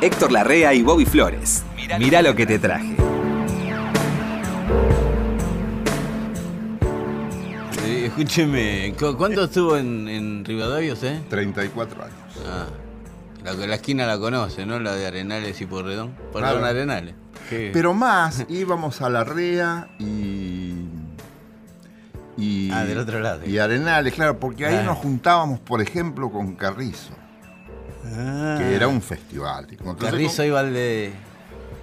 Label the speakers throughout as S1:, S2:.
S1: Héctor Larrea y Bobby Flores. Mirá lo que te traje.
S2: Eh, escúcheme, ¿cu- ¿cuánto estuvo en, en Rivadavia usted?
S3: 34 años.
S2: Ah, la, la esquina la conoce, ¿no? La de Arenales y Porredón. Porredón
S3: Claro.
S2: Arenales.
S3: Pero más, íbamos a la REA y. y
S2: Ah, del otro lado.
S3: Y Arenales, claro, porque ahí
S2: Ah.
S3: nos juntábamos, por ejemplo, con Carrizo,
S2: Ah,
S3: que era un festival. Entonces,
S2: Carrizo iba al de...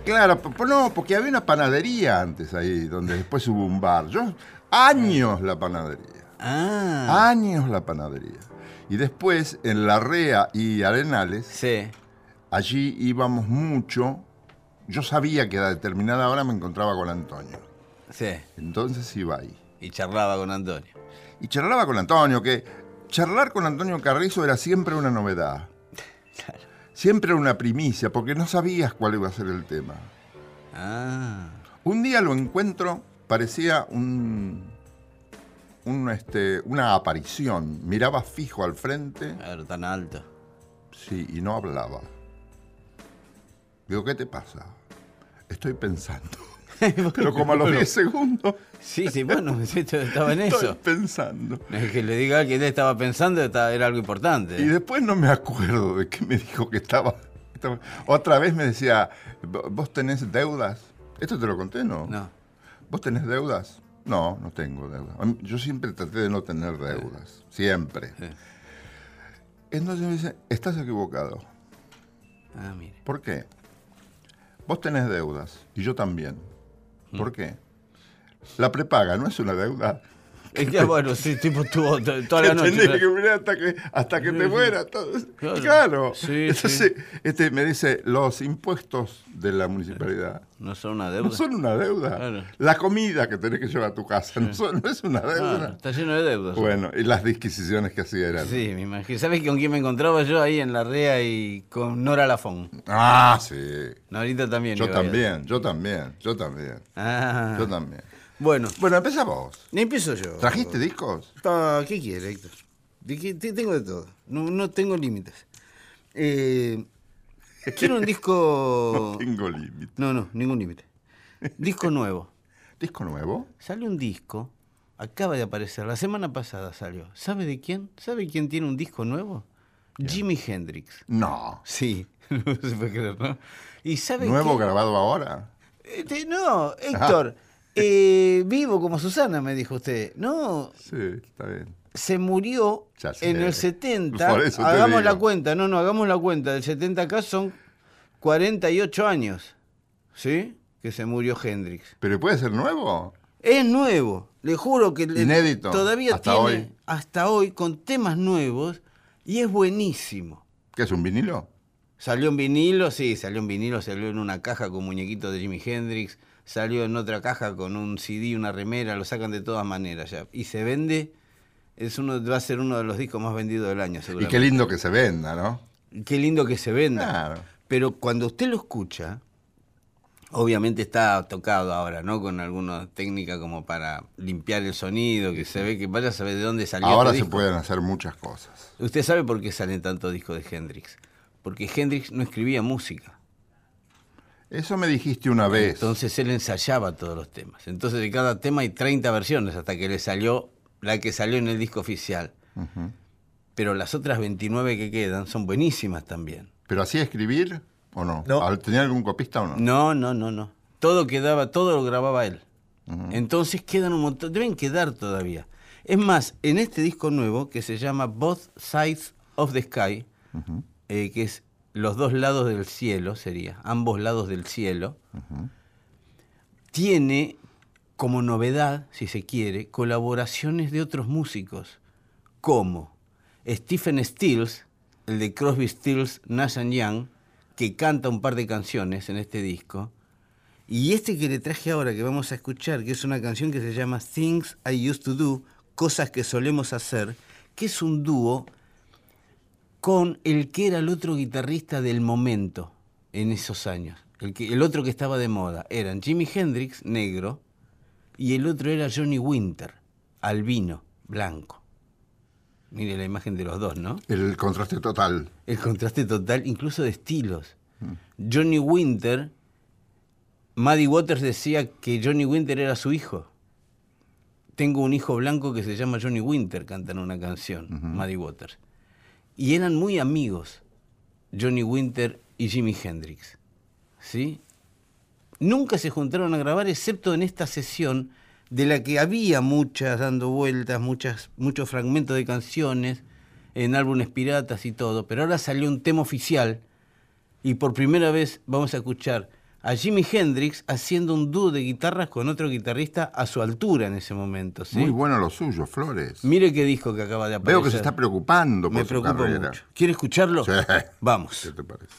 S3: Claro, no, porque había una panadería antes ahí, donde después hubo un bar. Yo, años la panadería.
S2: Ah,
S3: Años la panadería. Y después, en la REA y Arenales,
S2: sí.
S3: allí íbamos mucho. Yo sabía que a determinada hora me encontraba con Antonio.
S2: Sí.
S3: Entonces iba ahí.
S2: Y charlaba con Antonio.
S3: Y charlaba con Antonio, que charlar con Antonio Carrizo era siempre una novedad. Siempre era una primicia, porque no sabías cuál iba a ser el tema.
S2: Ah,
S3: Un día lo encuentro, parecía un, un, este, una aparición. Miraba fijo al frente,
S2: claro, tan alto.
S3: sí, y no hablaba. Digo, ¿qué te pasa? Estoy pensando. Pero como a los 10 segundos,
S2: Sí, sí, bueno, estaba en
S3: estoy
S2: eso.
S3: pensando.
S2: Es que le diga que él estaba pensando era algo importante.
S3: Y después no me acuerdo de qué me dijo que estaba. estaba- Otra vez me decía, "¿Vo- ¿vos tenés deudas? ¿Esto te lo conté, no?
S2: No.
S3: ¿Vos tenés deudas? No, no tengo deudas. Yo siempre traté de no tener deudas. Siempre.
S2: Sí.
S3: Entonces me dice, estás equivocado.
S2: Ah, mire.
S3: ¿Por qué? Vos tenés deudas y yo también. ¿Por qué? La prepaga no es una deuda.
S2: Es que, bueno, sí, tipo estuvo to- toda la noche.
S3: tenés que mirar hasta que, hasta que te mueras. todo.
S2: Claro.
S3: Claro.
S2: Sí,
S3: Entonces, este, me dice, los impuestos de la municipalidad
S2: No son una deuda.
S3: no son una deuda.
S2: Claro.
S3: La comida que tenés que llevar a tu casa no, son- no es una
S2: Claro,
S3: deuda.
S2: está lleno de deudas.
S3: Bueno, y las disquisiciones que hacía eran.
S2: Sí, me imagino. ¿Sabes con quién me encontraba yo ahí en la REA y con Nora Lafón?
S3: Ah, sí.
S2: Norita también.
S3: Yo también, yo también, yo también.
S2: Ah.
S3: Yo también.
S2: Bueno,
S3: Bueno, empieza vos.
S2: empiezo yo.
S3: ¿Trajiste discos?
S2: Ah, ¿Qué quiere, Héctor? De qué- te- tengo de todo. No, no tengo límites. Eh, quiero un disco.
S3: No tengo límite.
S2: No, no, ningún límite. Disco nuevo.
S3: ¿Disco nuevo?
S2: Sale un disco. Acaba de aparecer. La semana pasada salió. ¿Sabe de quién? ¿Sabe quién tiene un disco nuevo? Jimi Hendrix.
S3: No.
S2: Sí, no se puede creer, ¿no? ¿Y sabe
S3: ¿Nuevo
S2: quién?
S3: grabado ahora?
S2: Este, no, Héctor. Eh, vivo como Susana, me dijo usted. No,
S3: Sí, está bien.
S2: se murió
S3: Ya
S2: en el 70.
S3: Por eso te
S2: hagamos la cuenta, no, no, hagamos la cuenta. Del 70 acá son 48 años. ¿Sí? Que se murió Hendrix.
S3: ¿Pero puede ser nuevo?
S2: Es nuevo, le juro que
S3: Inédito,
S2: todavía
S3: hasta
S2: tiene
S3: hoy.
S2: hasta hoy con temas nuevos y es buenísimo.
S3: ¿Qué es un vinilo?
S2: Salió en vinilo, sí, salió en vinilo, salió en una caja con muñequitos de Jimi Hendrix, salió en otra caja con un CD, una remera, lo sacan de todas maneras ya. Y se vende, es uno, va a ser uno de los discos más vendidos del año,
S3: Y
S2: seguramente.
S3: qué lindo que se venda, ¿no?
S2: Qué lindo que se venda.
S3: Claro.
S2: Pero cuando usted lo escucha, obviamente está tocado ahora, ¿no? Con alguna técnica como para limpiar el sonido, que se ve que vaya a saber de dónde salió
S3: Ahora
S2: este
S3: se
S2: disco.
S3: pueden hacer muchas cosas.
S2: Usted sabe por qué salen tantos discos de Hendrix. Porque Hendrix no escribía música.
S3: Eso me dijiste una vez.
S2: Entonces él ensayaba todos los temas. Entonces de cada tema hay 30 versiones hasta que le salió la que salió en el disco oficial. Pero las otras 29 que quedan son buenísimas también.
S3: ¿Pero hacía escribir o no?
S2: No.
S3: ¿Al- ¿Tenía algún copista o no?
S2: No, no, no, no. Todo quedaba, todo lo grababa él. Entonces quedan un montón, deben quedar todavía. Es más, en este disco nuevo que se llama Both Sides of the Sky, eh, que es los dos lados del cielo, sería, ambos lados del cielo, tiene como novedad, si se quiere, colaboraciones de otros músicos, como Stephen Stills, el de Crosby, Stills, Nash and Young, que canta un par de canciones en este disco, y este que le traje ahora, que vamos a escuchar, que es una canción que se llama Things I Used to Do, Cosas que solemos hacer, que es un dúo con el que era el otro guitarrista del momento en esos años. El, que, el otro que estaba de moda eran Jimi Hendrix, negro, y el otro era Johnny Winter, albino, blanco. Mire la imagen de los dos, ¿no?
S3: El contraste total.
S2: El contraste total, incluso de estilos. Johnny Winter, Maddie Waters decía que Johnny Winter era su hijo. Tengo un hijo blanco que se llama Johnny Winter, cantan una canción, Maddie Waters. Y eran muy amigos, Johnny Winter y Jimi Hendrix. ¿Sí? Nunca se juntaron a grabar, excepto en esta sesión de la que había muchas dando vueltas, muchas, muchos fragmentos de canciones en álbumes piratas y todo, pero ahora salió un tema oficial y por primera vez vamos a escuchar a Jimi Hendrix haciendo un dúo de guitarras con otro guitarrista a su altura en ese momento. ¿sí?
S4: Muy bueno lo suyo, Flores.
S2: Mire qué disco que acaba de aparecer.
S4: Veo que se está preocupando por
S2: Me
S4: su
S2: preocupa
S4: carrera.
S2: mucho. ¿Quiere escucharlo?
S4: Sí.
S2: Vamos.
S4: ¿Qué te parece?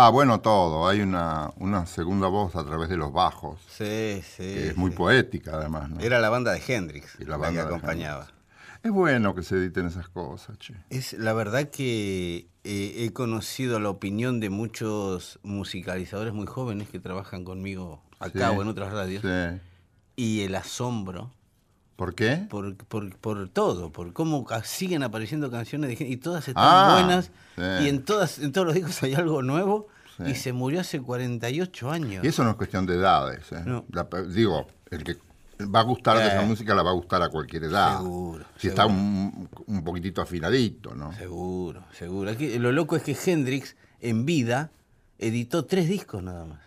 S4: Va, bueno, todo. Hay una, una segunda voz a través de los bajos,
S2: Sí, sí.
S4: que es muy poética además. ¿no?
S2: Era la banda de Hendrix
S4: Y la
S2: la,
S4: banda
S2: que acompañaba.
S4: Es bueno que se editen esas cosas, che.
S2: Es la verdad que eh, he conocido la opinión de muchos musicalizadores muy jóvenes que trabajan conmigo acá
S4: Sí,
S2: o en otras radios
S4: Sí.
S2: y el asombro
S4: ¿Por qué?
S2: por, por, por todo, por cómo siguen apareciendo canciones de gente y todas están
S4: Ah,
S2: buenas
S4: sí.
S2: y en todas en todos los discos hay algo nuevo
S3: Sí.
S2: y se murió hace 48 años.
S3: Y eso no es cuestión de edades. ¿eh?
S2: No.
S3: La pe- digo, el que va a gustar de esa
S2: Eh.
S3: música la va a gustar a cualquier edad.
S2: Seguro,
S3: Si está un, un poquitito afinadito, ¿no?
S2: Seguro, seguro. Aquí, lo loco es que Hendrix, en vida, editó tres discos nada más.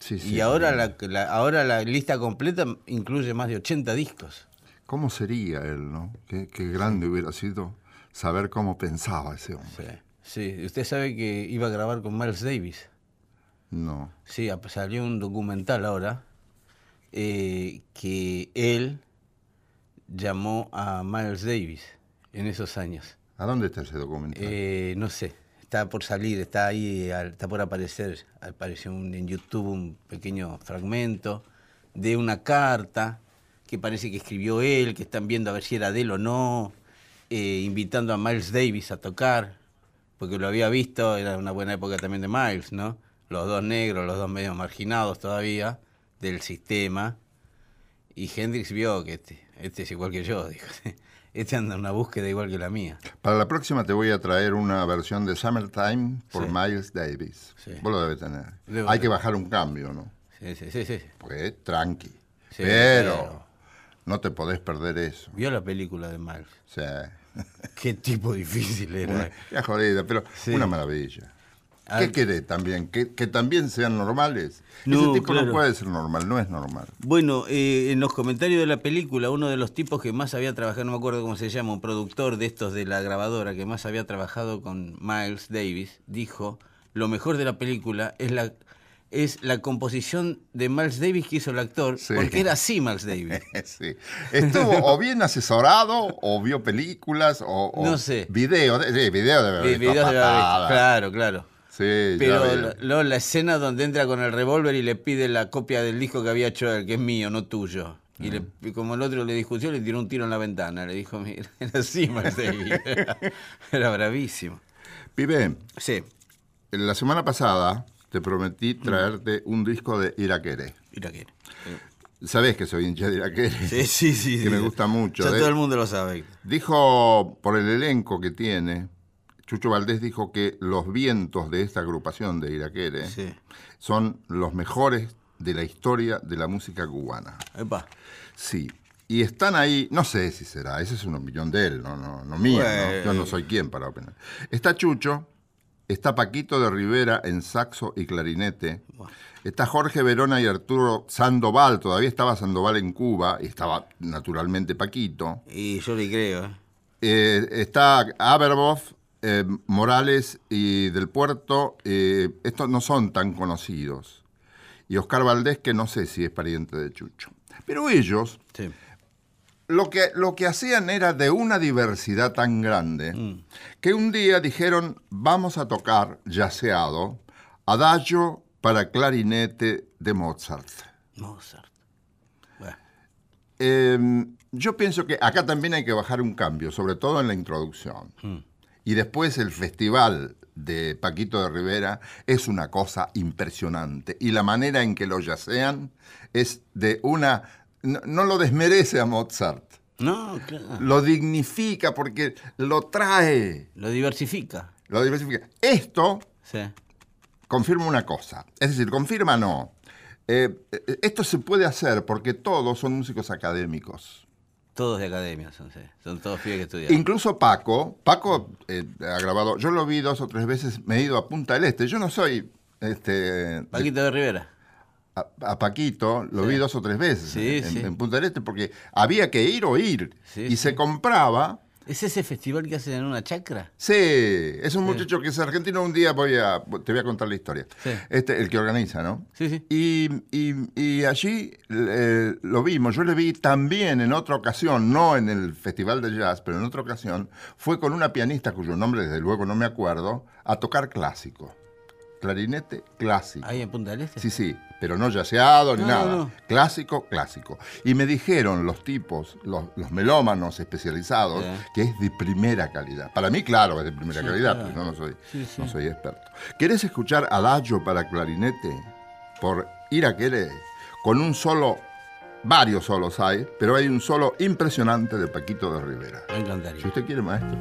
S3: Sí, sí.
S2: y ahora la, la- ahora la lista completa incluye más de 80 discos.
S3: ¿Cómo sería él, no? Qué, qué grande hubiera sido saber cómo pensaba ese hombre.
S2: Sí. sí, usted sabe que iba a grabar con Miles Davis.
S3: No.
S2: Sí, salió un documental ahora eh, que él llamó a Miles Davis en esos años.
S3: ¿A dónde está ese documental?
S2: Eh, no sé, está por salir, está ahí, está por aparecer. Apareció un- en YouTube un pequeño fragmento de una carta que parece que escribió él, que están viendo a ver si era de él o no, eh, invitando a Miles Davis a tocar, porque lo había visto, era una buena época también de Miles, ¿no? Los dos negros, los dos medio marginados todavía del sistema. Y Hendrix vio que este, este es igual que yo, dijo. Este anda en una búsqueda igual que la mía.
S3: Para la próxima te voy a traer una versión de Summertime por
S2: Sí.
S3: Miles Davis.
S2: Sí.
S3: Vos lo debes tener.
S2: Debo
S3: Hay que bajar un cambio, ¿no?
S2: Sí, sí, sí, sí.
S3: Porque es tranqui.
S2: Sí,
S3: pero,
S2: pero-
S3: no te podés perder eso.
S2: Vio la película de Miles.
S3: O sea,
S2: Qué tipo difícil era.
S3: una, ya jodida, pero
S2: Sí.
S3: una maravilla. ¿Qué querés también? ¿Que, que también sean normales?
S2: No,
S3: Ese tipo
S2: claro.
S3: no puede ser normal, no es normal.
S2: Bueno, eh, en los comentarios de la película, uno de los tipos que más había trabajado, no me acuerdo cómo se llama, un productor de estos de la grabadora que más había trabajado con Miles Davis, dijo, lo mejor de la película es la es la composición de Miles Davis que hizo el actor,
S3: Sí.
S2: porque era así Miles Davis.
S3: Sí. Estuvo o bien asesorado, o vio películas, o, o
S2: No sé.
S3: Video, de, sí, video de
S2: Vi- videos de la- Claro, claro.
S3: Sí,
S2: Pero la, luego la escena donde entra con el revólver y le pide la copia del disco que había hecho él, que es mío, no tuyo. Y, le- y como el otro le discutió, le tiró un tiro en la ventana. Le dijo, mira, era así, Miles Davis. Era, era bravísimo.
S3: Pibe,
S2: Sí,
S3: la semana pasada te prometí
S2: Mm.
S3: traerte un disco de Iraquere.
S2: mira que.
S3: Sabés que soy hincha de Iraquere.
S2: Sí, sí, sí.
S3: Que
S2: sí.
S3: me gusta mucho.
S2: Ya
S3: de-
S2: todo el mundo lo sabe.
S3: Dijo, por el elenco que tiene, Chucho Valdés dijo que los vientos de esta agrupación de Iraquere
S2: Sí.
S3: son los mejores de la historia de la música cubana.
S2: Epa.
S3: Sí. Y están ahí, no sé si será, esa es una opinión de él, no, no, no mía, ¿no? yo no soy quien para opinar. Está Chucho, está Paquito de Rivera en saxo y clarinete, está Jorge Verona y Arturo Sandoval, todavía estaba Sandoval en Cuba, y estaba naturalmente Paquito.
S2: Y yo le creo. ¿eh?
S3: Eh, está Aberboff, eh, Morales y del Puerto, eh, estos no son tan conocidos. Y Oscar Valdés, que no sé si es pariente de Chucho. Pero ellos,
S2: Sí.
S3: Lo que, lo que hacían era de una diversidad tan grande, que un día dijeron, vamos a tocar, yaceado, adagio para clarinete de Mozart.
S2: Mozart. Bueno,
S3: Eh, yo pienso que acá también hay que bajar un cambio, sobre todo en la introducción. Y después el festival de Paquito de Rivera es una cosa impresionante. Y la manera en que lo yacean es de una... No, no lo desmerece a Mozart,
S2: no, claro.
S3: lo dignifica porque lo trae,
S2: Lo diversifica.
S3: lo diversifica. Esto
S2: Sí.
S3: confirma una cosa. Es decir, confirma no. Eh, eh, esto se puede hacer porque todos son músicos académicos.
S2: Todos de academia son, sí. Son todos pibes que estudian.
S3: Incluso Paco, Paco eh, ha grabado, yo lo vi dos o tres veces, me he ido a Punta del Este. Yo no soy este,
S2: Paquito de Rivera.
S3: A, a Paquito, lo vi dos o tres veces
S2: Sí,
S3: en,
S2: sí.
S3: en Punta del Este porque había que ir o ir. Y se compraba.
S2: ¿Es ese festival que hacen en una chacra?
S3: Sí, es un muchacho que es argentino. Un día voy a, te voy a contar la historia. Este, el que organiza, ¿no?
S2: Sí, sí.
S3: Y, y- y allí eh, lo vimos. Yo le vi también en otra ocasión, no en el Festival de Jazz, pero en otra ocasión, fue con una pianista cuyo nombre desde luego no me acuerdo, a tocar clásico. Clarinete clásico.
S2: Ahí en Punta del Este.
S3: Sí, sí, pero no yaceado ni
S2: No,
S3: nada.
S2: no, no.
S3: Clásico, clásico. Y me dijeron los tipos, los, los melómanos especializados,
S2: Sí.
S3: que es de primera calidad. Para mí, claro, es de primera
S2: Sí,
S3: calidad,
S2: claro.
S3: pero yo no soy, no soy experto. ¿Querés escuchar Adagio para clarinete por Iraquere? Con un solo, varios solos hay, pero hay un solo impresionante de Paquito de Rivera.
S2: Me encantaría.
S3: Si usted quiere, maestro.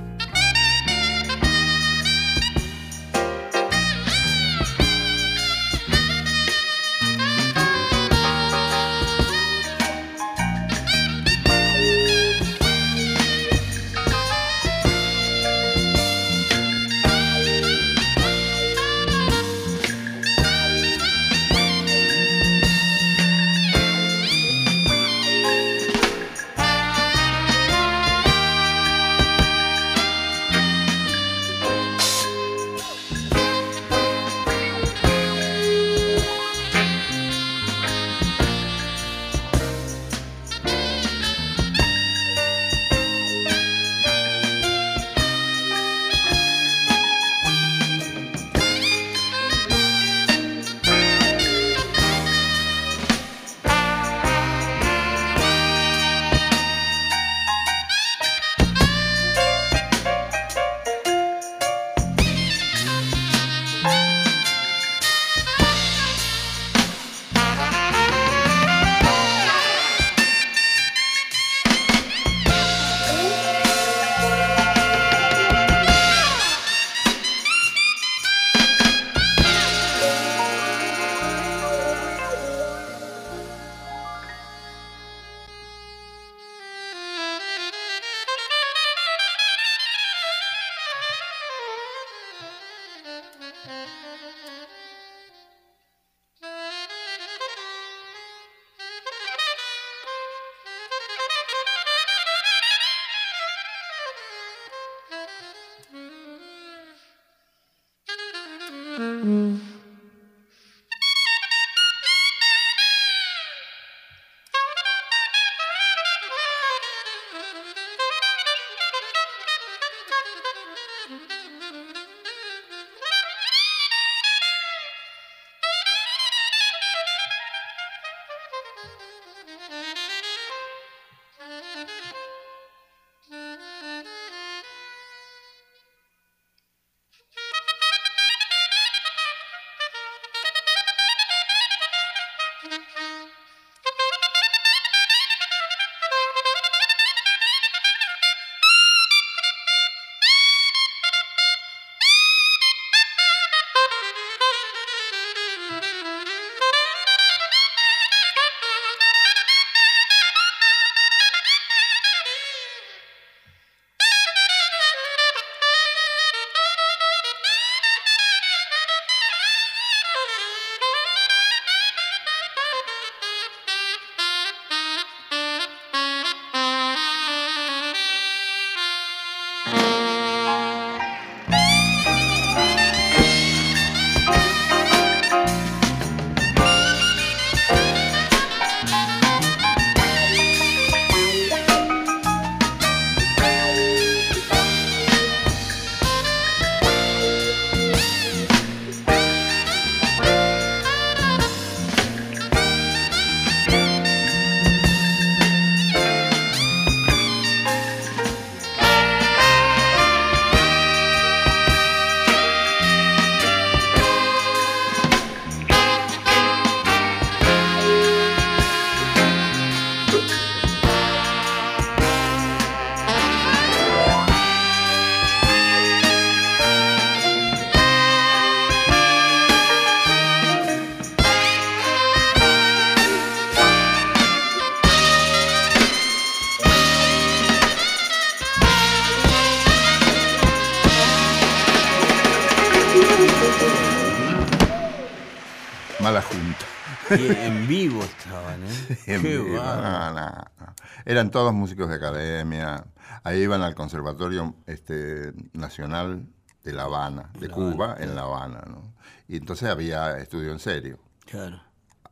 S3: Mala junta.
S2: Y en vivo estaban, ¿eh?
S3: En
S2: Qué
S3: vivo, no, no, no. Eran todos músicos de academia. Ahí iban al Conservatorio este, Nacional de La Habana, de
S2: La
S3: Cuba, en La Habana. ¿no? Y entonces había estudio en serio.
S2: Claro.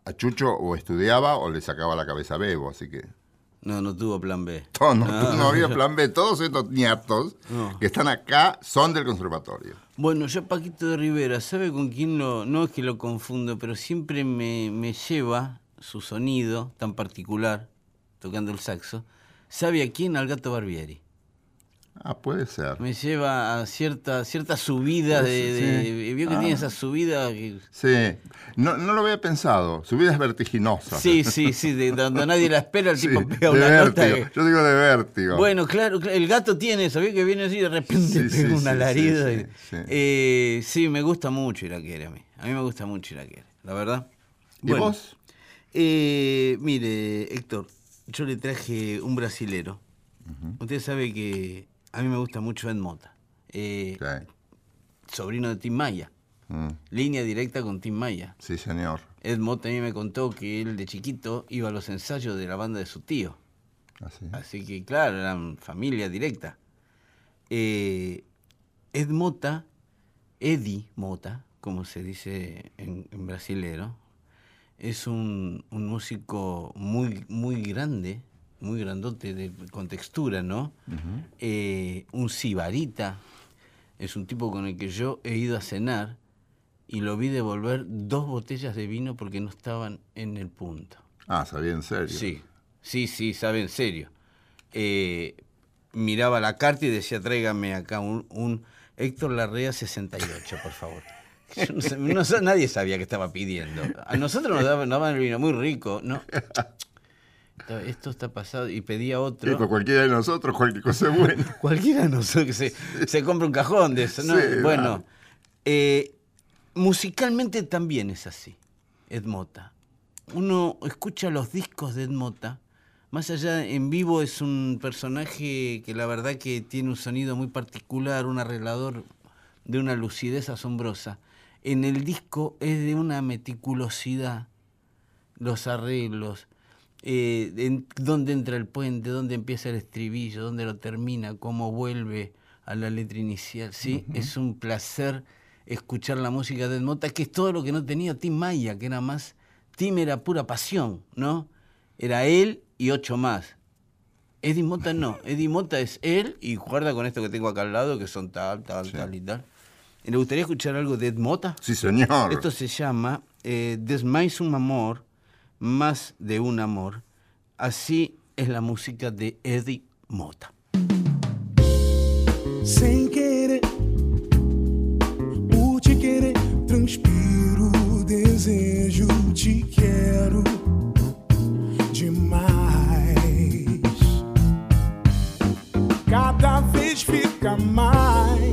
S3: A Chucho o estudiaba o le sacaba la cabeza a Bebo, así que
S2: No, no tuvo plan B.
S3: no,
S2: Ah.
S3: no había plan B. Todos estos
S2: No.
S3: que están acá son del conservatorio.
S2: Bueno, yo Paquito de Rivera, ¿sabe con quién lo.? No es que lo confundo, pero siempre me, me lleva su sonido tan particular, tocando el saxo. ¿Sabe a quién? Al gato Barbieri.
S3: Ah, puede ser.
S2: Me lleva a cierta, cierta subida de.
S3: Sí,
S2: de-
S3: sí.
S2: Vio que
S3: Ah.
S2: tiene esa subida. que-
S3: Sí, no, no lo había pensado. Su vida es vertiginosa.
S2: Sí, sí, sí, de donde nadie la espera, el
S3: Sí,
S2: tipo pega una nota. que-
S3: Yo digo de vértigo.
S2: Bueno, claro, el gato tiene, ¿sabía que viene así de repente
S3: Sí,
S2: pega un
S3: sí,
S2: alarido?
S3: sí,
S2: y-. Eh, sí, me gusta mucho Iraquere a mí. A mí me gusta mucho Iraquere, la verdad.
S3: ¿Y vos?
S2: eh, mire, Héctor, yo le traje un brasilero. Usted sabe que a mí me gusta mucho Ed Mota. Eh, sobrino de Tim Maya.
S3: Mm,
S2: Línea directa con Tim Maya.
S3: sí, señor.
S2: Ed Mota a mí me contó que él de chiquito iba a los ensayos de la banda de su tío.
S3: Así.
S2: Así que, claro, eran familia directa. Eh, Ed Mota, Eddie Mota, como se dice en, en brasilero, es un, un músico muy, muy grande, muy grandote, de, con textura, ¿no? Eh, un sibarita, es un tipo con el que yo he ido a cenar y lo vi devolver dos botellas de vino porque no estaban en el punto.
S3: Ah, sabía en serio.
S2: Sí, sí, sí, sabe en serio. Eh, miraba la carta y decía, tráigame acá un, un Héctor Larrea 68, por favor. No no nadie sabía que estaba pidiendo. A nosotros nos daban, nos daban el vino muy rico, ¿no? Esto- está pasado y pedía
S3: Sí,
S2: otro.
S3: pues cualquiera de nosotros, cualquier cosa es buena.
S2: Cualquiera de nosotros que se, se compra un cajón de eso, ¿no?
S3: Sí,
S2: bueno, eh, musicalmente también es así, Ed Mota. Uno escucha los discos de Ed Mota, más allá en vivo es un personaje que la verdad que tiene un sonido muy particular, un arreglador de una lucidez asombrosa. En el disco es de una meticulosidad, los arreglos, eh, en- dónde entra el puente, dónde empieza el estribillo, dónde lo termina, cómo vuelve a la letra inicial. Sí, es un placer escuchar la música de Ed Mota, que es todo lo que no tenía Tim Maya, que era más, Tim era pura pasión, ¿no? Era él y ocho más. Eddie Mota no, Eddie Mota es él y guarda con esto que tengo acá al lado, que son tal, tal, tal y tal. ¿Le gustaría escuchar algo de Ed Mota?
S3: Sí, señor.
S2: Esto se llama eh, Des Mais un amor, más de un amor. Así es la música de Eddie Mota.
S5: sem querer. Por te querer, transpiro desejo, te quero demais. Cada vez fica mais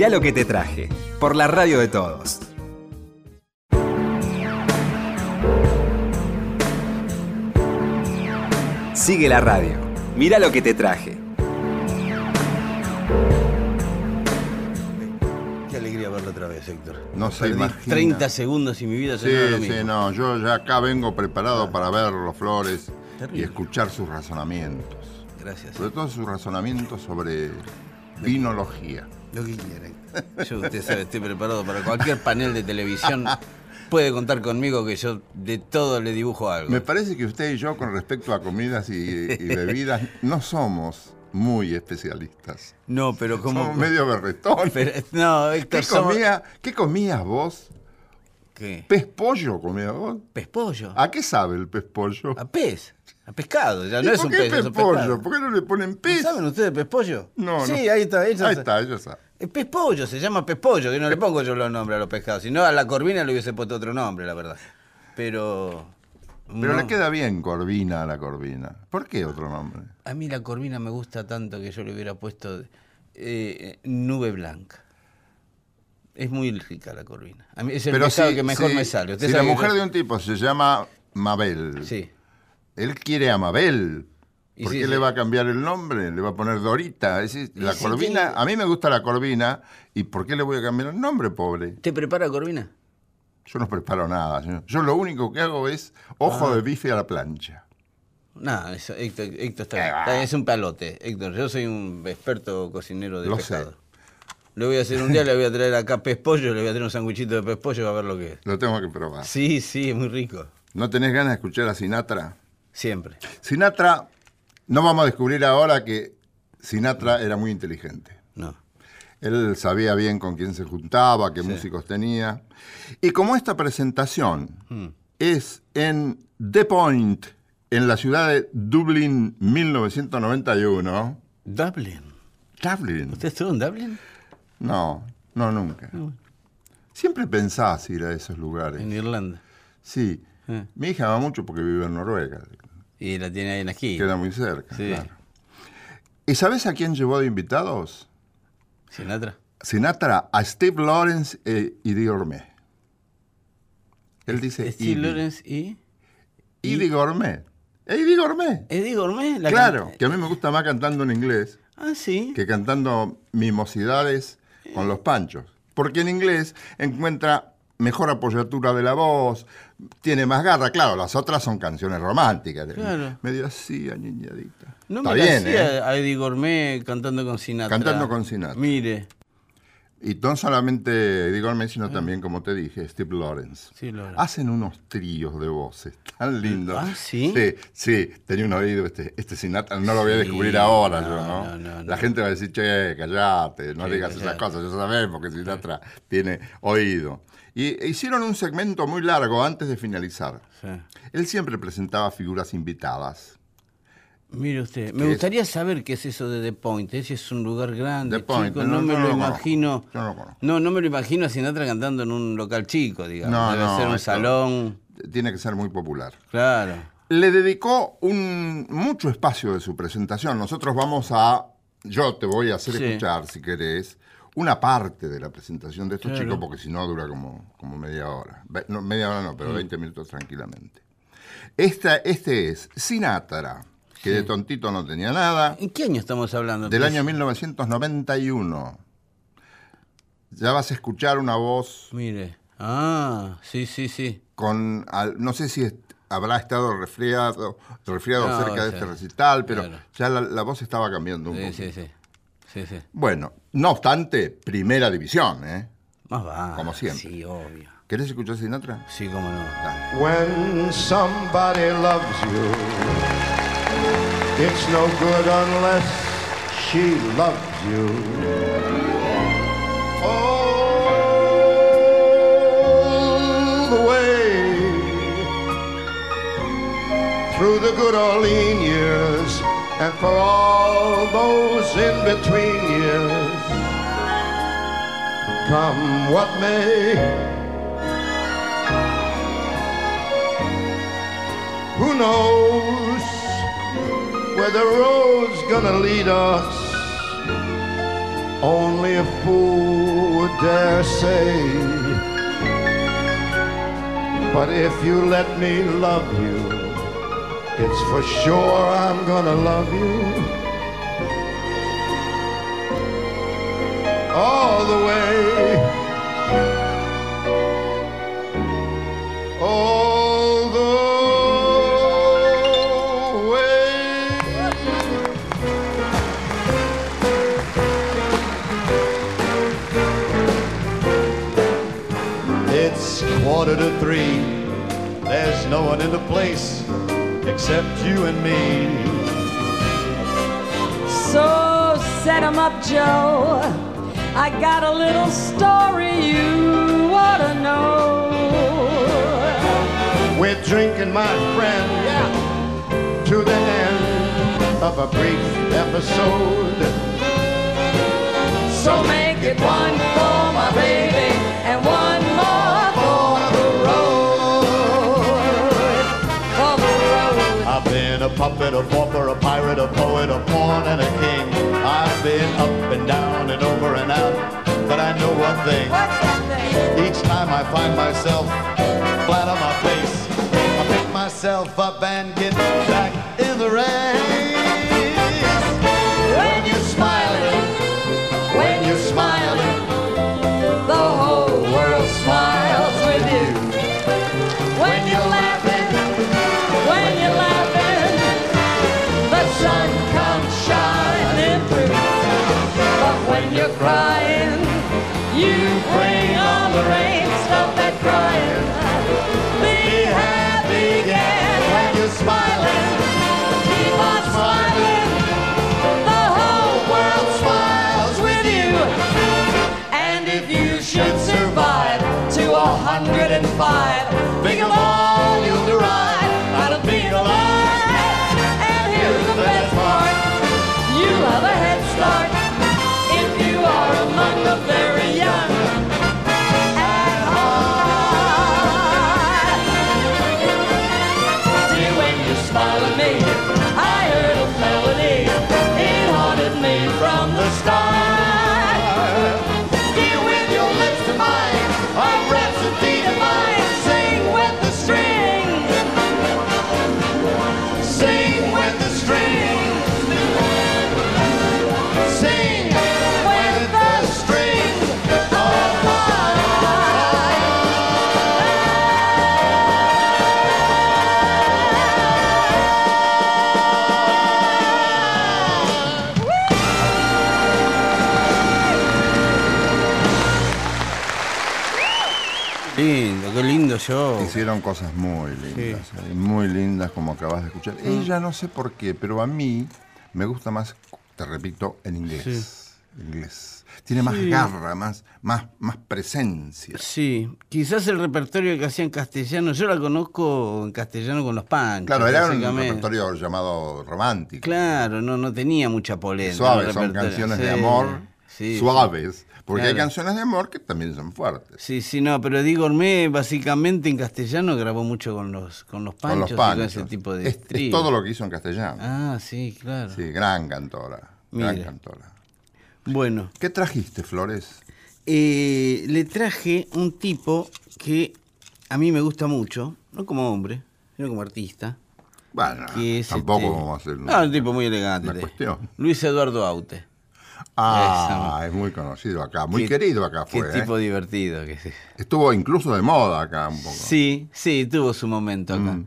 S1: Mirá lo que te traje, por la radio de todos. Sigue la radio. Mirá lo que te traje.
S2: Qué alegría verlo otra vez, Héctor.
S3: No se
S2: Perdí
S3: imagina.
S2: 30 segundos y mi vida se
S3: Sí, sí, no, yo ya acá vengo preparado para ver los flores
S2: Terrible.
S3: y escuchar sus razonamientos.
S2: Gracias.
S3: Sobre todo sus razonamientos sobre vinología.
S2: Lo que quieran. Yo, usted sabe, estoy preparado para cualquier panel de televisión. Puede contar conmigo que yo de todo le dibujo algo.
S3: Me parece que usted y yo, con respecto a comidas y, y bebidas, no somos muy especialistas.
S2: No, pero como.
S3: Somos medio berretones.
S2: Pero- no, Héctor,
S3: ¿Qué,
S2: somos-
S3: comía, ¿Qué comías vos
S2: ¿Qué?
S3: ¿Pez pollo comía vos?
S2: Pez pollo.
S3: ¿A qué sabe el pez pollo?
S2: A pez. Pescado. Ya
S3: ¿Y
S2: no es un pez,
S3: pez
S2: es un
S3: pollo?
S2: pescado.
S3: ¿Por qué no le ponen
S2: ¿No
S3: pez?
S2: ¿Saben ustedes pez pollo?
S3: No,
S2: Sí,
S3: no.
S2: ahí está. Ahí,
S3: Ahí está, ya está.
S2: Es pez pollo, se llama pez pollo, que no le pongo yo los nombres a los pescados. Si no, a la corvina le hubiese puesto otro nombre, la verdad. Pero.
S3: Pero
S2: no.
S3: le queda bien corvina a la corvina. ¿Por qué otro nombre?
S2: A mí la corvina me gusta tanto que yo le hubiera puesto eh, nube blanca. Es muy rica la corvina. A mí es el pescado
S3: si-
S2: que mejor
S3: si-
S2: me sale. Usted
S3: Si la
S2: que
S3: mujer de un tipo se llama Mabel,
S2: Sí.
S3: Él quiere a Mabel. ¿Por qué
S2: sí.
S3: le va a cambiar el nombre? Le va a poner Dorita. Es decir, la corvina, a mí me gusta la corvina. ¿Y por qué le voy a cambiar el nombre, pobre?
S2: ¿Te prepara corvina?
S3: Yo no preparo nada. señor. Yo lo único que hago es ojo
S2: Ah.
S3: de bife a la plancha.
S2: No, eso, Héctor, Héctor está. Está Es un palote. Héctor, yo soy un experto cocinero de
S3: Lo
S2: pescado.
S3: sé.
S2: Le voy a hacer un día, le voy a traer acá pez pollo, le voy a traer un sanguichito de pez pollo a ver lo que es.
S3: Lo tengo que probar.
S2: Sí, sí, es muy rico.
S3: ¿No tenés ganas de escuchar a Sinatra?
S2: Siempre.
S3: Sinatra, no vamos a descubrir ahora que Sinatra era muy inteligente.
S2: No.
S3: Él sabía bien con quién se juntaba, qué músicos tenía. Y como esta presentación
S2: Hmm.
S3: es en The Point, en la ciudad de Dublín, 1991.
S2: Dublin.
S3: Dublin.
S2: ¿Usted estuvo en Dublin?
S3: No, no, nunca. Siempre pensás ir a esos lugares.
S2: En Irlanda.
S3: Sí.
S2: Eh.
S3: Mi hija va mucho porque vive en Noruega.
S2: Y la tiene ahí en la esquina.
S3: Queda muy cerca.
S2: Sí.
S3: claro. ¿Y sabes a quién llevó de invitados?
S2: Sinatra.
S3: Sinatra a Steve Lawrence e Eddie Gourmet. Él dice
S2: Steve. Lawrence y.
S3: Eddie Gourmet. Eddie Gourmet.
S2: Eddie Gourmet. la
S3: Claro,
S2: can-
S3: que a mí me gusta más cantando en inglés
S2: Ah, sí.
S3: que cantando mimosidades con los panchos. Porque en inglés encuentra mejor apoyatura de la voz, tiene más garra. Claro, las otras son canciones románticas.
S2: Claro.
S3: Medio así, añiñadita.
S2: No
S3: Está
S2: me
S3: bien, ¿eh?
S2: a Eddie Gourmet cantando con Sinatra.
S3: Cantando con Sinatra.
S2: Mire.
S3: Y no solamente Eddie Gourmet, sino también, como te dije, Steve Lawrence.
S2: Ah. Sí, Lawrence.
S3: Hacen unos tríos de voces tan lindos.
S2: Ah, ¿sí?
S3: Sí, sí, tenía un oído este, este Sinatra, no lo voy a
S2: Sí,
S3: descubrir ahora
S2: no,
S3: yo, ¿no?
S2: no, no,
S3: La gente va a decir, che, callate, no digas esas
S2: callate.
S3: cosas, ya sabemos que Sinatra tiene oído. Y hicieron un segmento muy largo antes de finalizar.
S2: Sí.
S3: Él siempre presentaba figuras invitadas.
S2: Mire usted, me gustaría saber qué es eso de The Point. Ese es un lugar grande,
S3: The Point,
S2: chico.
S3: no,
S2: No, me
S3: no
S2: lo imagino.
S3: Yo no lo conozco.
S2: No, no me lo imagino a Sinatra cantando en un local chico, digamos.
S3: No,
S2: Debe
S3: no,
S2: ser un salón.
S3: Tiene que ser muy popular.
S2: Claro.
S3: le dedicó un, mucho espacio de su presentación. Nosotros vamos a, yo te voy a hacer
S2: Sí.
S3: escuchar, si querés, una parte de la presentación de estos
S2: Claro.
S3: chicos, porque si no dura como, como media hora. No, media hora no, pero 20 minutos tranquilamente. Esta, este es Sinatra, que de tontito no tenía nada,
S2: ¿En qué año estamos hablando?
S3: del año 1991. Ya vas a escuchar una voz
S2: Mire. Ah, sí, sí, sí.
S3: con, al- no sé si es- habrá estado resfriado, resfriado
S2: No,
S3: cerca de
S2: sí.
S3: este recital, pero
S2: Claro.
S3: ya la, la voz estaba cambiando un
S2: Sí,
S3: poco.
S2: sí, sí. Sí, sí.
S3: Bueno, no obstante, primera división, ¿eh?
S2: Más va.
S3: Como siempre.
S2: Sí, obvio.
S3: ¿Querés escuchar Sinatra?
S2: Sí, cómo no.
S3: Dale.
S6: When somebody loves you, it's no good unless she loves you. All the way through the good Orlean years and for all those in between years. Come what may. Who knows where the road's gonna lead us? Only a fool would dare say. But if you let me love you, it's for sure I'm gonna love you. All the way. All the way. It's quarter to three. There's no one in the place except you and me.
S7: So set 'em up, Joe. I got a little story you ought to know.
S8: We're drinking, my friend, yeah, to the end of a brief episode.
S7: So make it one for my baby and one
S8: been a puppet, a pauper, a pirate, a poet, a pawn, and a king. I've been up and down and over and out, but I know one thing.
S7: What's that thing?
S8: Each time I find myself flat on my face, I pick myself up and get back in the race.
S7: You bring on the rain. Stop that crying. Be happy again when you're smiling. Keep on smiling. The whole world smiles with you. And if you should survive to a hundred and five,
S3: Hicieron cosas muy lindas, eh, muy lindas como acabas de escuchar. Ella no sé por qué, pero a mí me gusta más, te repito, en inglés. Inglés. Tiene más garra, más, más, más presencia.
S2: Sí, quizás el repertorio que hacía en castellano, yo la conozco en castellano con los panchos.
S3: Claro, era un repertorio llamado romántico.
S2: Claro, no, no tenía mucha polenta.
S3: Suaves, son canciones de amor
S2: sí,
S3: suaves. Porque hay canciones de amor que también son fuertes.
S2: Sí, sí, no, pero Di Gourmet básicamente en castellano grabó mucho con los, con los panchos,
S3: con los
S2: y
S3: panchos.
S2: con ese tipo de
S3: es, es todo lo que hizo en castellano.
S2: Ah, sí, claro.
S3: Sí, gran cantora. Gran cantora.
S2: Bueno,
S3: ¿Qué trajiste, Flores?
S2: eh, le traje un tipo que a mí me gusta mucho, no como hombre, sino como artista.
S3: Bueno,
S2: que es,
S3: tampoco
S2: este,
S3: vamos a hacer
S2: Ah, un tipo muy elegante.
S3: una cuestión.
S2: Luis Eduardo Aute.
S3: Ah, es muy conocido acá, muy
S2: Qué-
S3: querido acá
S2: Qué
S3: fue. ¿eh?
S2: tipo divertido que es.
S3: Estuvo incluso de moda acá un poco.
S2: Sí, sí, tuvo su momento acá.
S3: Mm.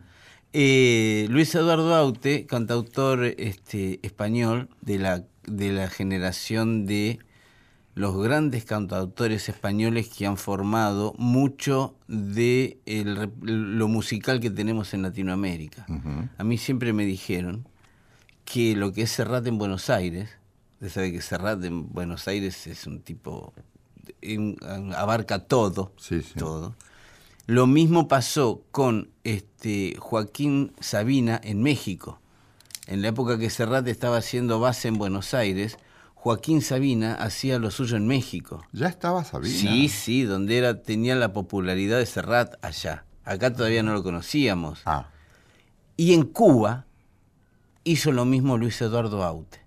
S2: Eh, Luis Eduardo Aute, cantautor este, español de la, de la generación de los grandes cantautores españoles que han formado mucho de el lo musical que tenemos en Latinoamérica. A mí siempre me dijeron que lo que es Serrat en Buenos Aires, usted sabe que Serrat en Buenos Aires es un tipo, en- abarca todo,
S3: Sí, sí.
S2: todo. Lo mismo pasó con este Joaquín Sabina en México. En la época que Serrat estaba haciendo base en Buenos Aires, Joaquín Sabina hacía lo suyo en México.
S3: Ya estaba Sabina.
S2: Sí, sí, donde era, tenía la popularidad de Serrat allá. Acá todavía no lo conocíamos.
S3: Ah,
S2: Y en Cuba hizo lo mismo Luis Eduardo Aute.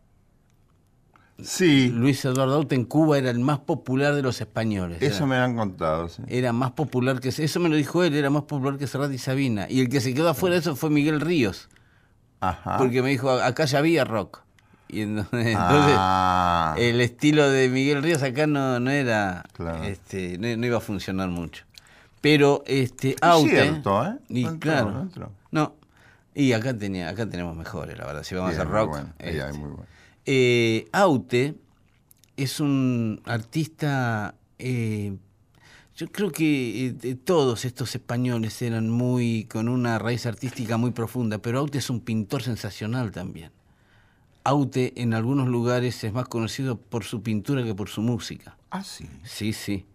S3: Sí,
S2: Luis Eduardo Aute en Cuba era el más popular de los españoles.
S3: eso
S2: era,
S3: me han contado. sí.
S2: era más popular que... Eso me lo dijo él, era más popular que Serrat y Sabina. Y el que se quedó afuera de eso fue Miguel Ríos.
S3: Ajá.
S2: Porque me dijo, acá ya había rock. Y entonces,
S3: Ah,
S2: el estilo de Miguel Ríos acá no, no era...
S3: Claro.
S2: Este, no, no iba a funcionar mucho. Pero este
S3: Es
S2: Aute...
S3: cierto, ¿eh?
S2: Y
S3: No entró,
S2: claro.
S3: no.
S2: No. Y acá tenía, acá tenemos mejores, la verdad. Si vamos
S3: Sí,
S2: a hacer rock.
S3: bueno,
S2: este.
S3: muy bueno.
S2: Eh, Aute es un artista. eh, yo creo que eh, todos estos españoles eran muy con una raíz artística muy profunda, pero Aute es un pintor sensacional también. Aute en algunos lugares es más conocido por su pintura que por su música.
S3: Ah, sí.
S2: Sí, sí.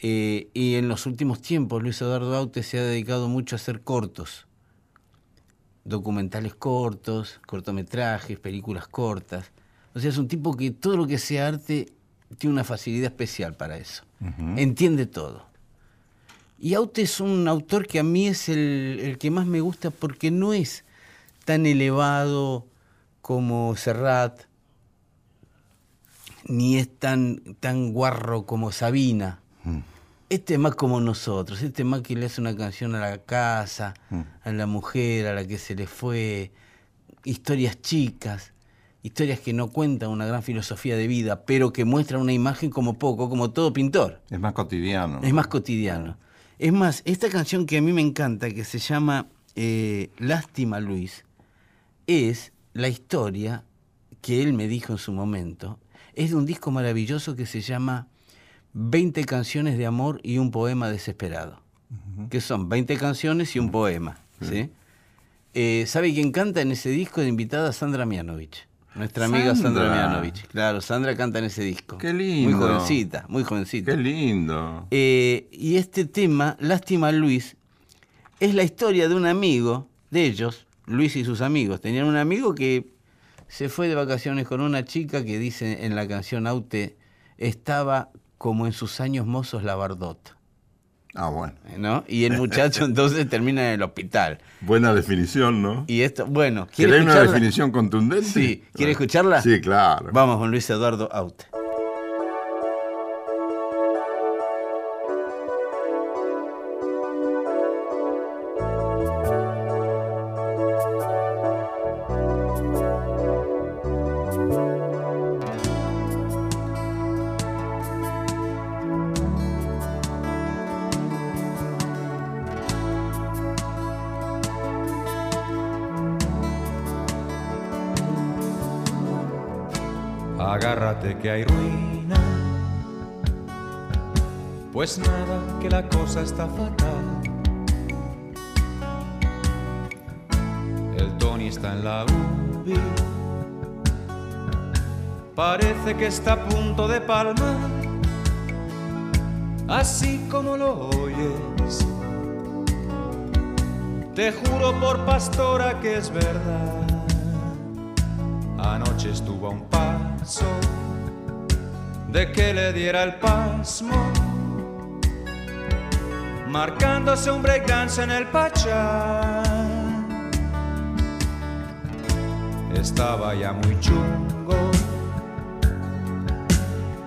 S2: Eh, y en los últimos tiempos Luis Eduardo Aute se ha dedicado mucho a hacer cortos, documentales cortos, cortometrajes, películas cortas. O sea, es un tipo que todo lo que sea arte tiene una facilidad especial para eso. Entiende todo. Y Aute es un autor que a mí es el, el que más me gusta porque no es tan elevado como Serrat, ni es tan, tan guarro como Sabina. Este es más como nosotros, este es más que le hace una canción a la casa, a la mujer, a la que se le fue, historias chicas, historias que no cuentan una gran filosofía de vida, pero que muestran una imagen como poco, como todo pintor.
S3: Es más cotidiano.
S2: Es más cotidiano. Es más, esta canción que a mí me encanta, que se llama eh, Lástima Luis, es la historia que él me dijo en su momento. Es de un disco maravilloso que se llama 20 canciones de amor y un poema desesperado. Que son 20 canciones y un poema. ¿sí? Eh, ¿Sabe quién canta en ese disco de invitada? Sandra Mianovich. Nuestra amiga Sandra
S3: Sandra.
S2: Mianovich. Claro, Sandra canta en ese disco.
S3: Qué lindo.
S2: Muy jovencita, muy jovencita.
S3: Qué lindo.
S2: Eh, y este tema, Lástima Luis, es la historia de un amigo de ellos, Luis y sus amigos. Tenían un amigo que se fue de vacaciones con una chica que dice en la canción Aute, estaba como en sus años mozos la Bardot.
S3: Ah, bueno.
S2: ¿no? Y el muchacho entonces termina en el hospital.
S3: Buena definición, ¿no?
S2: Y esto, bueno, ¿quiere
S3: ¿Querés una definición contundente?
S2: Sí, ¿quiere escucharla?
S3: Sí, claro.
S2: Vamos con Luis Eduardo Aute.
S9: Hay ruina, pues nada que la cosa está fatal. El Tony está en la UBI, parece que está a punto de palmar, así como lo oyes. Te juro por pastora que es verdad. Anoche estuvo a un paso de que le diera el pasmo, marcándose un breakdance en el Pachá. Estaba ya muy chungo,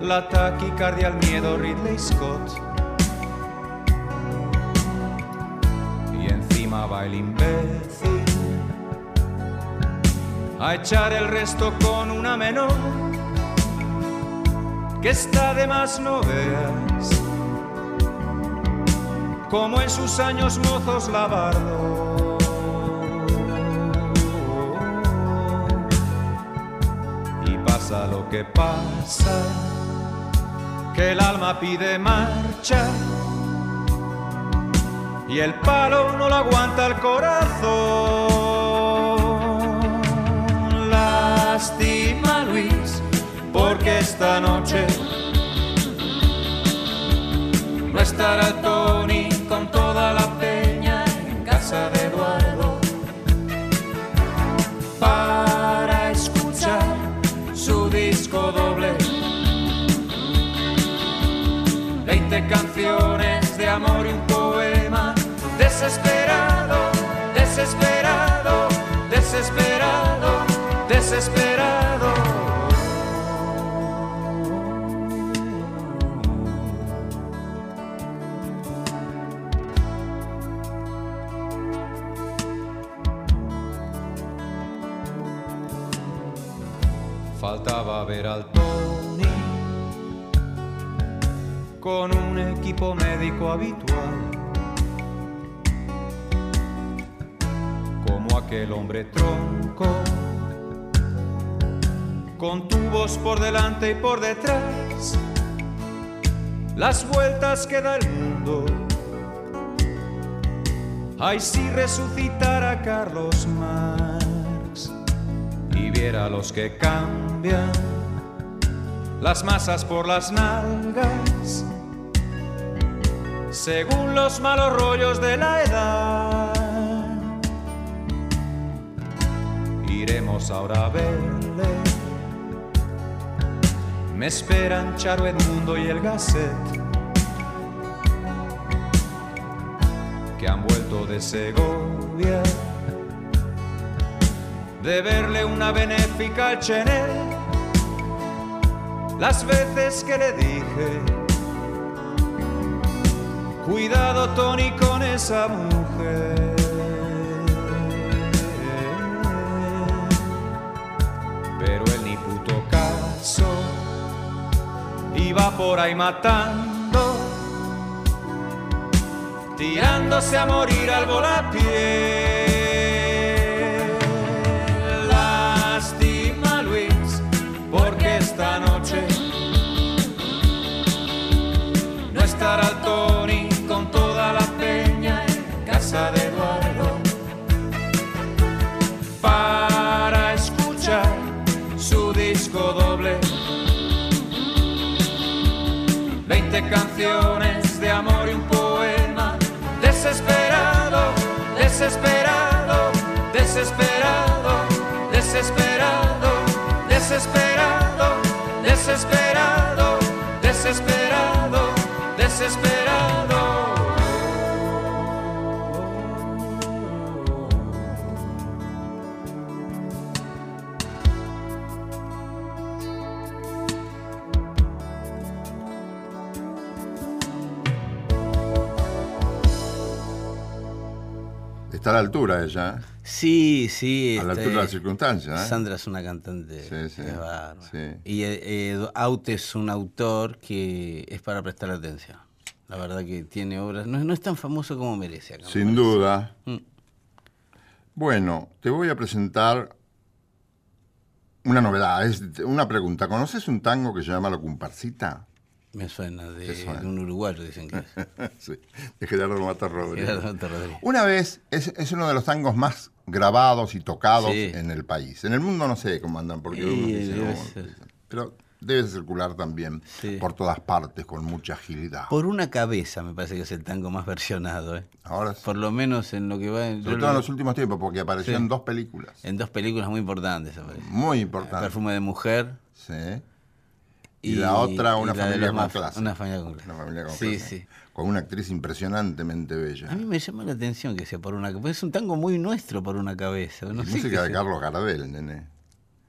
S9: la taquicardia, el miedo, Ridley Scott. Y encima va el imbécil a echar el resto con una menor que está de más no veas. Como en sus años mozos lavardo. Y pasa lo que pasa que el alma pide marcha. Y el palo no lo aguanta el corazón. Porque esta noche no estará Tony con toda la peña en casa de Eduardo para escuchar su disco doble. 20 canciones de amor y un poema desesperado, desesperado, desesperado, desesperado. Faltaba ver al Tony con un equipo médico habitual. Como aquel hombre tronco, con tubos por delante y por detrás, las vueltas que da el mundo. Ay, si resucitara Carlos Marx y viera a los que las masas por las nalgas según los malos rollos de la edad. Iremos ahora a verle. Me esperan Charo Edmundo y el Gasset, que han vuelto de Segovia, de verle una benéfica al. Las veces que le dije, cuidado Tony con esa mujer. Pero él ni puto caso iba por ahí matando, tirándose a morir al volapié. 20 canciones de amor y un poema desesperado, desesperado, desesperado, desesperado, desesperado, desesperado, desesperado, desesperado.
S3: Está a la altura ella, ¿eh?
S2: Sí, sí.
S3: a la
S2: este,
S3: altura de las circunstancias. ¿eh?
S2: Sandra es una cantante.
S3: Sí, sí.
S2: Y eh, eh, Aute es un autor que es para prestar atención. La verdad que tiene obras. No, no es tan famoso como merece acá.
S3: Sin duda.
S2: Mm.
S3: Bueno, te voy a presentar una novedad. Es una pregunta. ¿Conoces un tango que se llama La Comparsita?
S2: Me suena de,
S3: Te suena.
S2: de un uruguayo, dicen que es.
S3: sí, de Gerardo Mata Rodríguez.
S2: Gerardo Mata Rodríguez.
S3: Una vez, es, es uno de los tangos más grabados y tocados
S2: Sí.
S3: en el país. En el mundo no sé cómo andan, porque
S2: Sí,
S3: dicen,
S2: debe
S3: "Oh", dicen. pero debe circular también
S2: Sí.
S3: por todas partes con mucha agilidad.
S2: Por una cabeza me parece que es el tango más versionado. ¿eh?
S3: Ahora,
S2: Por lo menos en lo que va. en-
S3: sobre todo en
S2: lo-
S3: los últimos tiempos, porque apareció
S2: Sí.
S3: en dos películas.
S2: en dos películas muy importantes. aparece.
S3: Muy importantes.
S2: Perfume de mujer.
S3: Sí. Y, la otra, una
S2: la
S3: familia con clase.
S2: Una familia con clase.
S3: Una familia con
S2: Sí,
S3: clase.
S2: sí.
S3: Con una actriz impresionantemente bella.
S2: A mí me llama la atención que sea por una cabeza. Es un tango muy nuestro por una cabeza. No
S3: Y
S2: sé
S3: música de
S2: sea.
S3: Carlos Gardel, nene.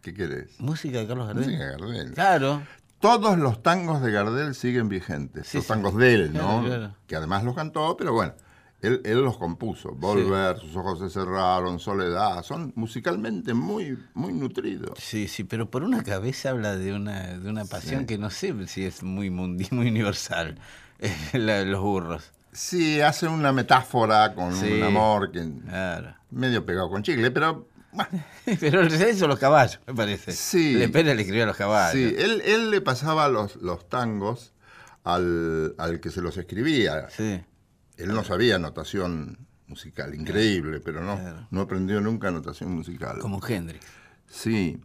S3: ¿Qué querés?
S2: Música de Carlos Gardel.
S3: Música de Gardel.
S2: Claro.
S3: Todos los tangos de Gardel siguen vigentes.
S2: Sí,
S3: los
S2: sí.
S3: tangos de él, ¿no?
S2: Claro, claro.
S3: Que además los cantó, pero bueno, él, él los compuso. Volver, sus ojos se cerraron, Soledad. Son musicalmente muy, muy nutridos.
S2: Sí, sí, pero por una cabeza habla de una, de una pasión que no sé si es muy mundi, muy universal. La de los burros.
S3: Sí, hace una metáfora con
S2: Sí.
S3: un amor que
S2: Claro.
S3: medio pegado con chicle, pero bueno,
S2: Pero eso los caballos, me parece.
S3: Sí.
S2: Le Pérez le escribió a los caballos.
S3: Sí, él, él le pasaba los, los tangos al, al que se los escribía.
S2: Sí.
S3: Él no sabía notación musical, increíble, pero no,
S2: Claro.
S3: no aprendió nunca notación musical.
S2: Como Hendrix.
S3: Sí.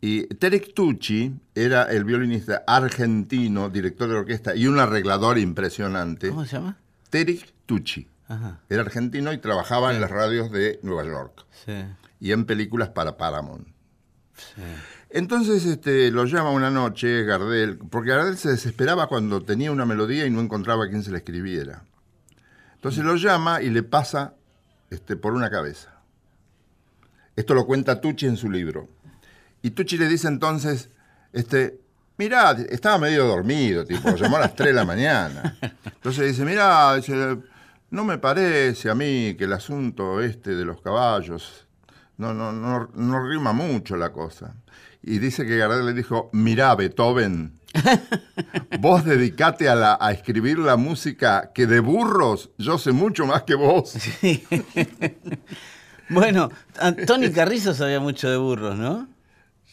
S3: Y Terek Tucci era el violinista argentino, director de orquesta y un arreglador impresionante.
S2: ¿Cómo se llama?
S3: Terek Tucci.
S2: Ajá.
S3: Era argentino y trabajaba en las radios de Nueva York
S2: Sí.
S3: y en películas para Paramount.
S2: Sí.
S3: Entonces este, lo llama una noche Gardel, porque Gardel se desesperaba cuando tenía una melodía y no encontraba a quien se la escribiera. Entonces lo llama y le pasa este, por una cabeza. Esto lo cuenta Tucci en su libro. Y Tucci le dice entonces, este, mirá, estaba medio dormido, tipo, llamó a las 3 de la mañana. Entonces dice, mirá, no me parece a mí que el asunto este de los caballos, no, no, no, no rima mucho la cosa. Y dice que Gardel le dijo, mirá, Beethoven, vos dedicate a, la, a escribir la música que de burros yo sé mucho más que vos.
S2: Sí. bueno, Tony Carrizo sabía mucho de burros, ¿no?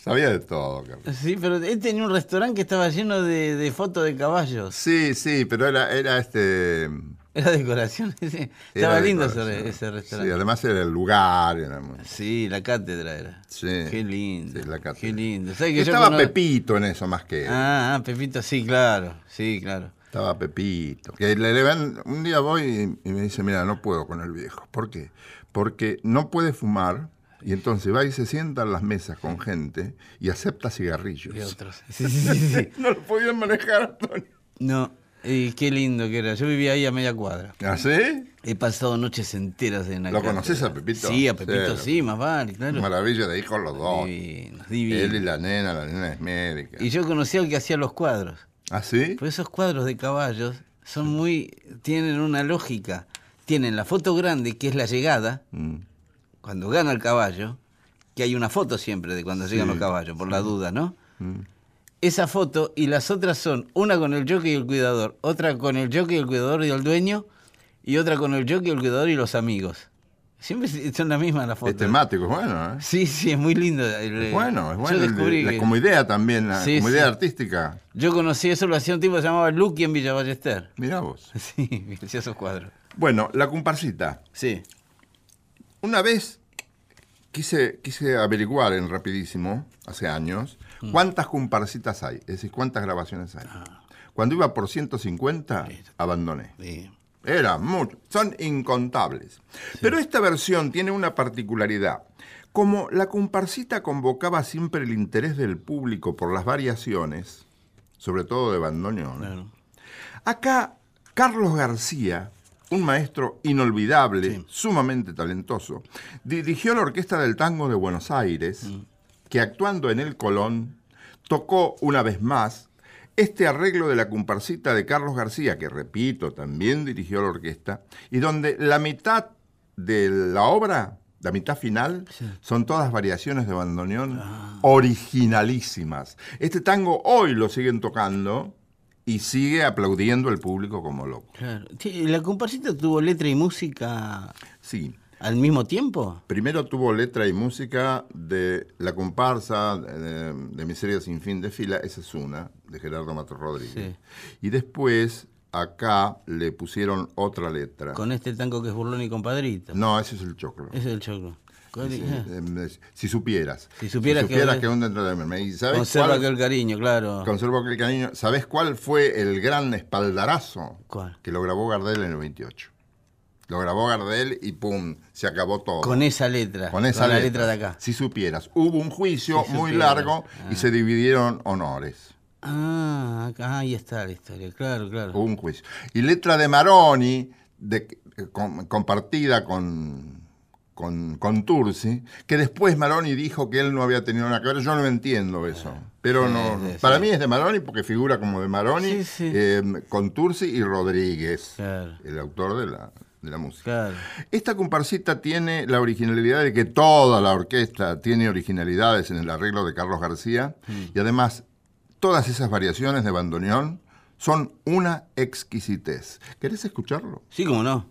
S3: Sabía de todo, Carlos.
S2: Sí, pero él tenía un restaurante que estaba lleno de, de fotos de caballos.
S3: Sí, sí, pero era, era este...
S2: Era decoración. sí. Estaba lindo ese, ese
S3: Sí,
S2: restaurante.
S3: además era el lugar. Era muy-
S2: Sí, la cátedra era.
S3: Sí.
S2: Qué lindo.
S3: Sí, la cátedra.
S2: Qué lindo. ¿Sabes que
S3: Estaba Pepito en eso más que él.
S2: Ah, ah, Pepito, sí, claro. Sí, claro.
S3: Estaba Pepito. Que le, le van- un día voy y, y me dice, mira, no puedo con el viejo. ¿Por qué? Porque no puede fumar y entonces va y se sienta en las mesas con gente y acepta cigarrillos.
S2: Y otros. Sí, sí, sí, sí.
S3: no lo podían manejar, Antonio.
S2: No, y qué lindo que era. Yo vivía ahí a media cuadra.
S3: ¿Ah, sí?
S2: He pasado noches enteras en la
S3: ¿Lo conoces a Pepito?
S2: Sí, a Pepito
S3: Sí.
S2: sí, más vale, claro.
S3: Maravilla de hijos los dos.
S2: Divinos.
S3: Él y la nena, la nena es médica.
S2: Y yo conocí al que hacía los cuadros.
S3: ¿Ah, sí?
S2: Pues esos cuadros de caballos son muy. tienen una lógica. Tienen la foto grande, que es la llegada,
S3: Mm.
S2: cuando gana el caballo, que hay una foto siempre de cuando llegan
S3: Sí,
S2: los caballos, por la duda, ¿no?
S3: Mm.
S2: Esa foto y las otras son una con el jockey y el cuidador, otra con el jockey, el cuidador y el dueño, y otra con el jockey, el cuidador y los amigos. Siempre son las mismas las
S3: Es
S2: fotos.
S3: temático, es bueno, ¿eh?
S2: Sí, sí, es muy lindo.
S3: Es bueno, es
S2: yo
S3: bueno. el de-
S2: descubrí
S3: la-
S2: que-
S3: como idea también, la-
S2: Sí,
S3: como
S2: sí.
S3: idea artística.
S2: Yo conocí eso, lo hacía un tipo que se llamaba Lucky en Villa Ballester.
S3: Mirá vos.
S2: Sí, hacía esos cuadros.
S3: Bueno, la comparsita.
S2: Sí.
S3: Una vez quise, quise averiguar en rapidísimo, hace años, cuántas comparsitas hay, es decir, cuántas grabaciones hay. Cuando iba por 150, abandoné.
S2: sí.
S3: Era mucho, son incontables. Pero esta versión tiene una particularidad. Como la comparsita convocaba siempre el interés del público por las variaciones, sobre todo de bandoneón,
S2: Claro.
S3: Acá, Carlos García, un maestro inolvidable, sumamente talentoso, dirigió la Orquesta del Tango de Buenos Aires, que actuando en el Colón, tocó una vez más este arreglo de la comparsita de Carlos García, que repito, también dirigió la orquesta, y donde la mitad de la obra, la mitad final, son todas variaciones de bandoneón originalísimas. Este tango hoy lo siguen tocando y sigue aplaudiendo el público como loco.
S2: Claro. Sí, ¿La comparsita tuvo letra y música
S3: Sí.
S2: Al mismo tiempo?
S3: Primero tuvo letra y música de La comparsa, de, de Miseria sin fin de fila, esa es una, de Gerardo Mato Rodríguez. Y después, acá le pusieron otra letra.
S2: Con este tango que es Burlón y Compadrito.
S3: No, ese es el choclo.
S2: Ese es el choclo. ¿Cuál
S3: Sí,
S2: es?
S3: em, es- si supieras.
S2: Si supieras que-
S3: que, un dentro de mí. ¿Y sabes
S2: Conserva
S3: cuál-
S2: aquel cariño, claro.
S3: Conservo aquel cariño. ¿Sabes cuál fue el gran espaldarazo?
S2: ¿Cuál?
S3: Que lo grabó Gardel en el 28. Lo grabó Gardel y pum, se acabó todo.
S2: Con esa letra.
S3: Con esa
S2: la
S3: letra.
S2: letra de acá.
S3: Si supieras. Hubo un juicio
S2: Si
S3: muy largo y
S2: Ah.
S3: se dividieron honores.
S2: Ah, acá, ahí está la historia. Claro, claro.
S3: Hubo un juicio. Y letra de Maroni, de, eh, com- compartida con, con, con Tursi, que después Maroni dijo que él no había tenido nada que ver. Yo no entiendo eso. Pero
S2: Sí,
S3: no,
S2: sí,
S3: para
S2: sí.
S3: mí es de Maroni porque figura como de Maroni,
S2: Sí, sí.
S3: eh, con Tursi y Rodríguez,
S2: Claro.
S3: el autor de la, de la música.
S2: Claro.
S3: Esta comparsita tiene la originalidad de que toda la orquesta tiene originalidades en el arreglo de Carlos García y además todas esas variaciones de bandoneón son una exquisitez. ¿Querés escucharlo?
S2: Sí, como no.